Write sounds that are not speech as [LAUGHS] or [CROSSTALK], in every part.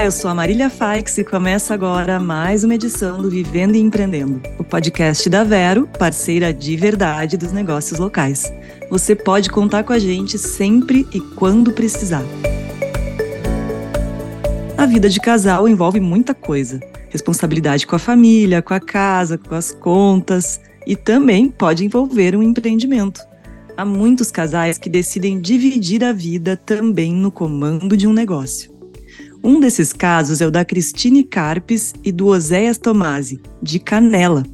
Olá, eu sou a Marília Faix e começa agora mais uma edição do Vivendo e Empreendendo, o podcast da Vero, parceira de verdade dos negócios locais. Você pode contar com a gente sempre e quando precisar. A vida de casal envolve muita coisa: responsabilidade com a família, com a casa, com as contas e também pode envolver um empreendimento. Há muitos casais que decidem dividir a vida também no comando de um negócio. Um desses casos é o da Cristine Carpes e do Oséias Tomasi, de Canela.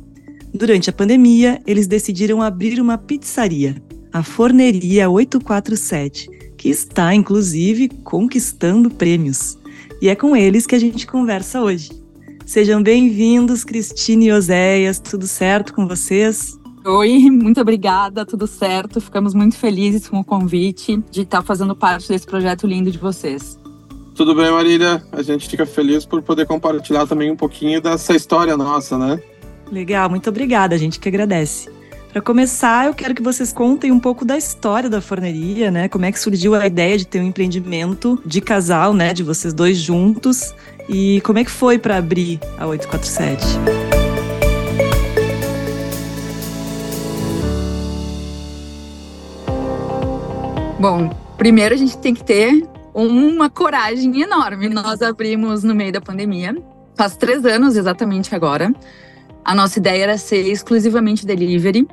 Durante a pandemia, eles decidiram abrir uma pizzaria, a Forneria 847, que está, inclusive, conquistando prêmios. E é com eles que a gente conversa hoje. Sejam bem-vindos, Cristine e Oséias. Tudo certo com vocês? Oi, muito obrigada, tudo certo. Ficamos muito felizes com o convite de estar fazendo parte desse projeto lindo de vocês. Tudo bem, Marília? A gente fica feliz por poder compartilhar também um pouquinho dessa história nossa, né? Legal, muito obrigada, a gente que agradece. Para começar, eu quero que vocês contem um pouco da história da forneria, né? Como é que surgiu a ideia de ter um empreendimento de casal, né? De vocês dois juntos. E como é que foi para abrir a 847? Bom, primeiro a gente tem que ter uma coragem enorme. Nós abrimos no meio da pandemia, faz três anos exatamente agora. A nossa ideia era ser exclusivamente delivery.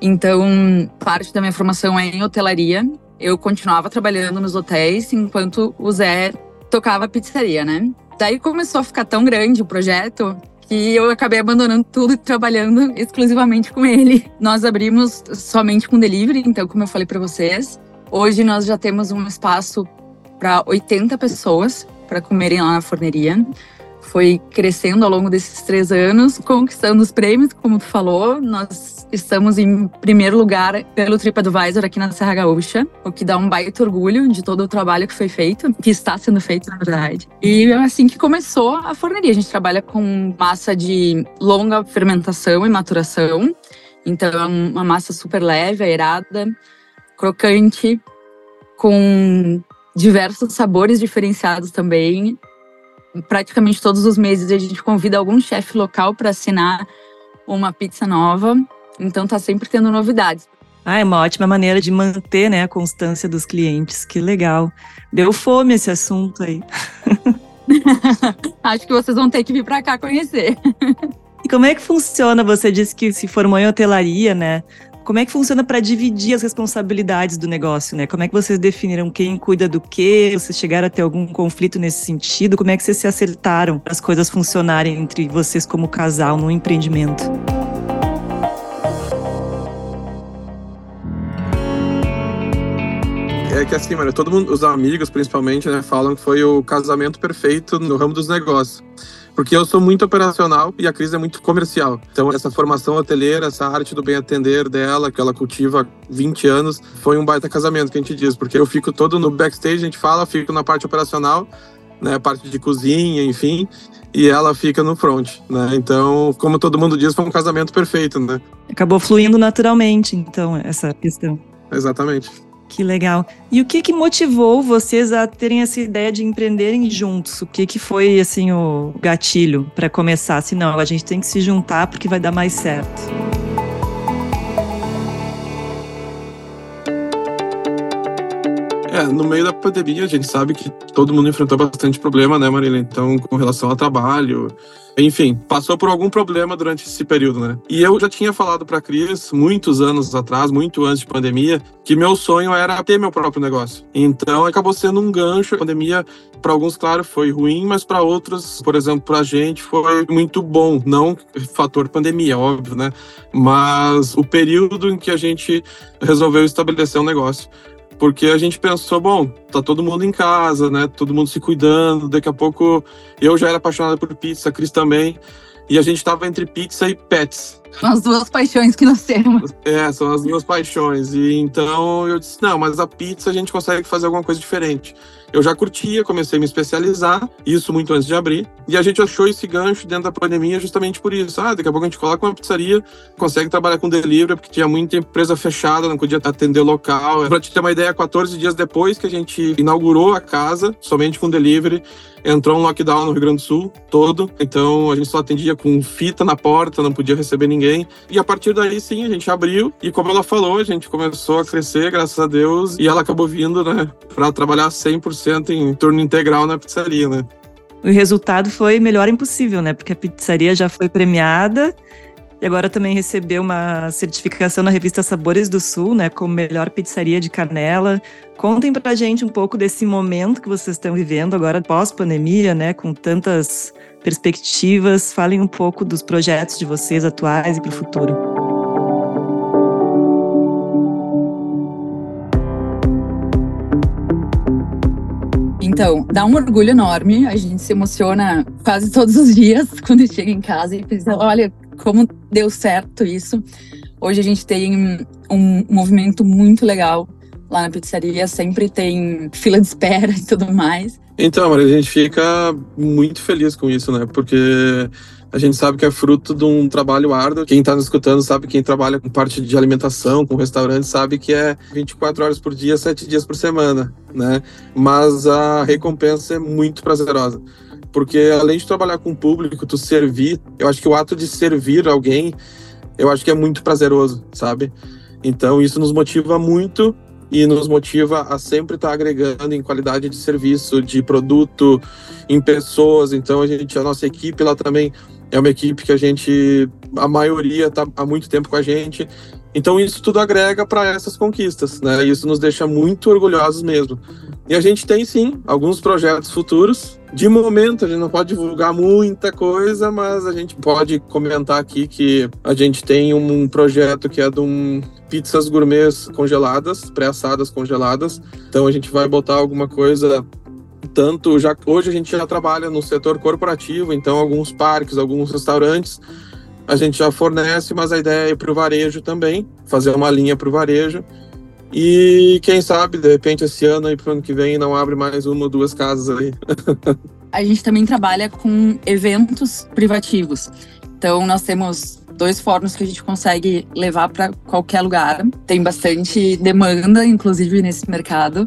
Então, parte da minha formação é em hotelaria. Eu continuava trabalhando nos hotéis enquanto o Zé tocava pizzaria, né? Daí começou a ficar tão grande o projeto que eu acabei abandonando tudo e trabalhando exclusivamente com ele. Nós abrimos somente com delivery, então, como eu falei para vocês, hoje nós já temos um espaço para 80 pessoas para comerem lá na forneria. Foi crescendo ao longo desses três anos, conquistando os prêmios, como tu falou. Nós estamos em primeiro lugar pelo TripAdvisor aqui na Serra Gaúcha, o que dá um baita orgulho de todo o trabalho que foi feito, que está sendo feito, na verdade. E é assim que começou a forneria. A gente trabalha com massa de longa fermentação e maturação. Então, é uma massa super leve, aerada, crocante, com diversos sabores diferenciados também. Praticamente todos os meses a gente convida algum chefe local para assinar uma pizza nova. Então tá sempre tendo novidades. Ah, é uma ótima maneira de manter né, a constância dos clientes. Que legal. Deu fome esse assunto aí. [LAUGHS] Acho que vocês vão ter que vir para cá conhecer. E como é que funciona? Você disse que se formou em hotelaria, né? Como é que funciona para dividir as responsabilidades do negócio, né? Como é que vocês definiram quem cuida do quê? Vocês chegaram a ter algum conflito nesse sentido? Como é que vocês se acertaram para as coisas funcionarem entre vocês como casal no empreendimento? É que assim, mano, todo mundo, os amigos principalmente, né, falam que foi o casamento perfeito no ramo dos negócios porque eu sou muito operacional e a Cris é muito comercial. Então, essa formação hoteleira, essa arte do bem atender dela, que ela cultiva há 20 anos, foi um baita casamento que a gente diz, porque eu fico todo no backstage, a gente fala, fico na parte operacional, né, parte de cozinha, enfim, e ela fica no front, né? Então, como todo mundo diz, foi um casamento perfeito, né? Acabou fluindo naturalmente, então, essa questão. Exatamente. Que legal. E o que que motivou vocês a terem essa ideia de empreenderem juntos? O que que foi assim o gatilho para começar? Assim, não, a gente tem que se juntar porque vai dar mais certo. É, no meio da pandemia, a gente sabe que todo mundo enfrentou bastante problema, né, Marília? Então, com relação ao trabalho, enfim, passou por algum problema durante esse período, né? E eu já tinha falado para Cris muitos anos atrás, muito antes de pandemia, que meu sonho era ter meu próprio negócio. Então, acabou sendo um gancho. A pandemia, para alguns, claro, foi ruim, mas para outros, por exemplo, para a gente, foi muito bom. Não fator pandemia, óbvio, né? Mas o período em que a gente resolveu estabelecer um negócio porque a gente pensou, bom, tá todo mundo em casa, né? Todo mundo se cuidando. Daqui a pouco eu já era apaixonado por pizza, a Cris também. E a gente tava entre pizza e pets. São as duas paixões que nós temos. É, são as duas paixões. E então eu disse: não, mas a pizza a gente consegue fazer alguma coisa diferente. Eu já curtia, comecei a me especializar, isso muito antes de abrir. E a gente achou esse gancho dentro da pandemia justamente por isso. Ah, daqui a pouco a gente coloca uma pizzaria, consegue trabalhar com delivery, porque tinha muita empresa fechada, não podia atender local. Pra te ter uma ideia, 14 dias depois que a gente inaugurou a casa, somente com delivery, entrou um lockdown no Rio Grande do Sul todo, então a gente só atendia com fita na porta, não podia receber ninguém. E a partir daí, sim, a gente abriu e como ela falou, a gente começou a crescer, graças a Deus, e ela acabou vindo, né, para trabalhar 100% em turno integral na pizzaria, né. O resultado foi melhor impossível, né? Porque a pizzaria já foi premiada e agora também recebeu uma certificação na revista Sabores do Sul, né, como melhor pizzaria de Canela. Contem pra gente um pouco desse momento que vocês estão vivendo agora pós-pandemia, né, com tantas perspectivas. Falem um pouco dos projetos de vocês atuais e para o futuro. Então, dá um orgulho enorme. A gente se emociona quase todos os dias [LAUGHS] quando chega em casa e pensa: olha, como deu certo isso. Hoje a gente tem um movimento muito legal lá na pizzaria, sempre tem fila de espera e tudo mais. Então, Maria, a gente fica muito feliz com isso, né? Porque a gente sabe que é fruto de um trabalho árduo. Quem está nos escutando sabe, quem trabalha com parte de alimentação, com restaurante, sabe que é 24 horas por dia, 7 dias por semana, né? Mas a recompensa é muito prazerosa porque além de trabalhar com o público, tu servir, eu acho que o ato de servir alguém, eu acho que é muito prazeroso, sabe? Então isso nos motiva muito e nos motiva a sempre estar agregando em qualidade de serviço, de produto, em pessoas. Então a gente, a nossa equipe lá também é uma equipe que a gente, a maioria está há muito tempo com a gente. Então isso tudo agrega para essas conquistas, né? Isso nos deixa muito orgulhosos mesmo. E a gente tem sim alguns projetos futuros. De momento a gente não pode divulgar muita coisa, mas a gente pode comentar aqui que a gente tem um projeto que é de um pizzas gourmets congeladas, pré-assadas congeladas. Então a gente vai botar alguma coisa tanto já hoje a gente já trabalha no setor corporativo, então alguns parques, alguns restaurantes a gente já fornece, mas a ideia é ir para o varejo também, fazer uma linha para o varejo. E quem sabe, de repente, esse ano e para o ano que vem não abre mais uma ou duas casas aí. [LAUGHS] a gente também trabalha com eventos privativos. Então, nós temos dois fornos que a gente consegue levar para qualquer lugar. Tem bastante demanda, inclusive, nesse mercado.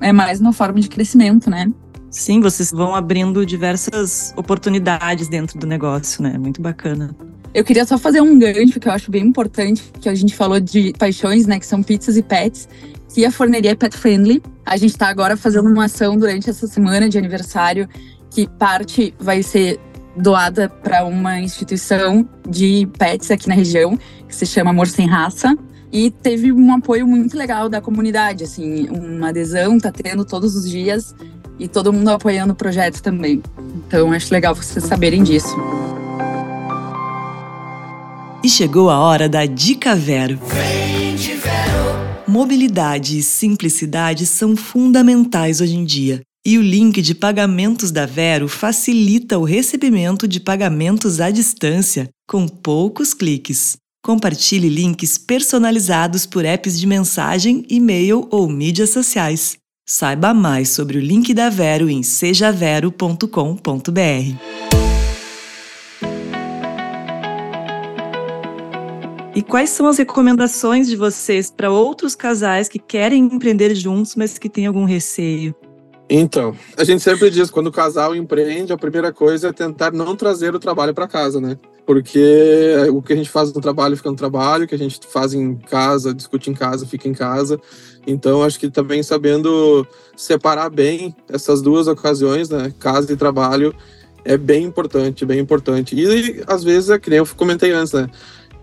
É mais uma forma de crescimento, né? Sim, vocês vão abrindo diversas oportunidades dentro do negócio, né? Muito bacana. Eu queria só fazer um gancho que eu acho bem importante, que a gente falou de paixões, né, que são pizzas e pets, que a forneria é pet friendly. A gente está agora fazendo uma ação durante essa semana de aniversário, que parte vai ser doada para uma instituição de pets aqui na região, que se chama Amor Sem Raça. E teve um apoio muito legal da comunidade, assim, uma adesão, tá tendo todos os dias e todo mundo apoiando o projeto também. Então, acho legal vocês saberem disso. E chegou a hora da Dica Vero. Vero. Mobilidade e simplicidade são fundamentais hoje em dia. E o link de pagamentos da Vero facilita o recebimento de pagamentos à distância, com poucos cliques. Compartilhe links personalizados por apps de mensagem, e-mail ou mídias sociais. Saiba mais sobre o link da Vero em sejavero.com.br. E quais são as recomendações de vocês para outros casais que querem empreender juntos, mas que têm algum receio? Então, a gente sempre diz quando o casal empreende, a primeira coisa é tentar não trazer o trabalho para casa, né? Porque o que a gente faz no trabalho fica no trabalho, o que a gente faz em casa, discute em casa, fica em casa. Então, acho que também sabendo separar bem essas duas ocasiões, né? Casa e trabalho, é bem importante, bem importante. E às vezes é que nem eu comentei antes, né?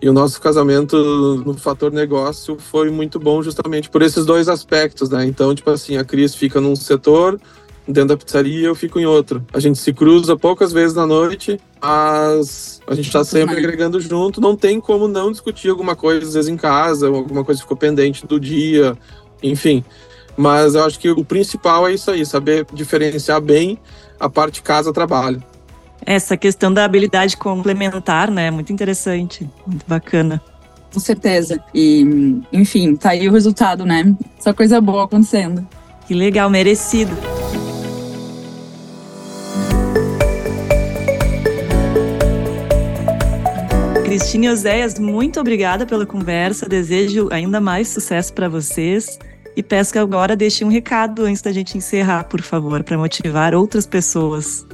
E o nosso casamento no fator negócio foi muito bom justamente por esses dois aspectos, né? Então, tipo assim, a Cris fica num setor, dentro da pizzaria eu fico em outro. A gente se cruza poucas vezes na noite, mas a gente está sempre agregando junto. Não tem como não discutir alguma coisa, às vezes em casa, alguma coisa ficou pendente do dia, enfim. Mas eu acho que o principal é isso aí, saber diferenciar bem a parte casa-trabalho. Essa questão da habilidade complementar, né? Muito interessante, muito bacana. Com certeza. E, enfim, tá aí o resultado, né? Só coisa boa acontecendo. Que legal, merecido. Cristina e Oséias, muito obrigada pela conversa. Desejo ainda mais sucesso para vocês. E peço que agora deixe um recado antes da gente encerrar, por favor, para motivar outras pessoas.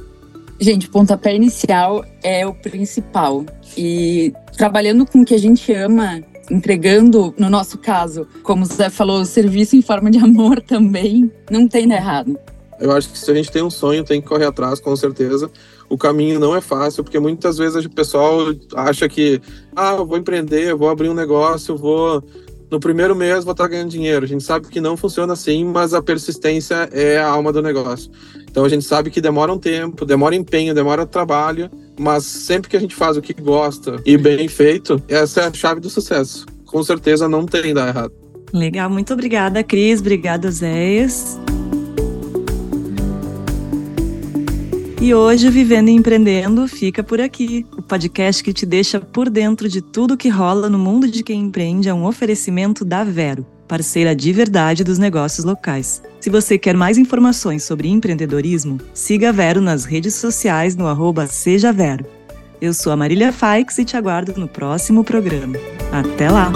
Gente, o pontapé inicial é o principal. E trabalhando com o que a gente ama, entregando, no nosso caso, como o Zé falou, serviço em forma de amor [LAUGHS] também, não tem nada errado. Eu acho que se a gente tem um sonho, tem que correr atrás, com certeza. O caminho não é fácil, porque muitas vezes o pessoal acha que, ah, eu vou empreender, vou abrir um negócio, vou no primeiro mês vou estar ganhando dinheiro. A gente sabe que não funciona assim, mas a persistência é a alma do negócio. Então a gente sabe que demora um tempo, demora empenho, demora trabalho, mas sempre que a gente faz o que gosta e bem feito, essa é a chave do sucesso. Com certeza não tem dar errado. Legal, muito obrigada, Cris. Obrigada, Zéias. E hoje Vivendo e Empreendendo fica por aqui. O podcast que te deixa por dentro de tudo que rola no mundo de quem empreende é um oferecimento da Vero, parceira de verdade dos negócios locais. Se você quer mais informações sobre empreendedorismo, siga a Vero nas redes sociais no arroba Seja Vero. Eu sou a Marília Faix e te aguardo no próximo programa. Até lá!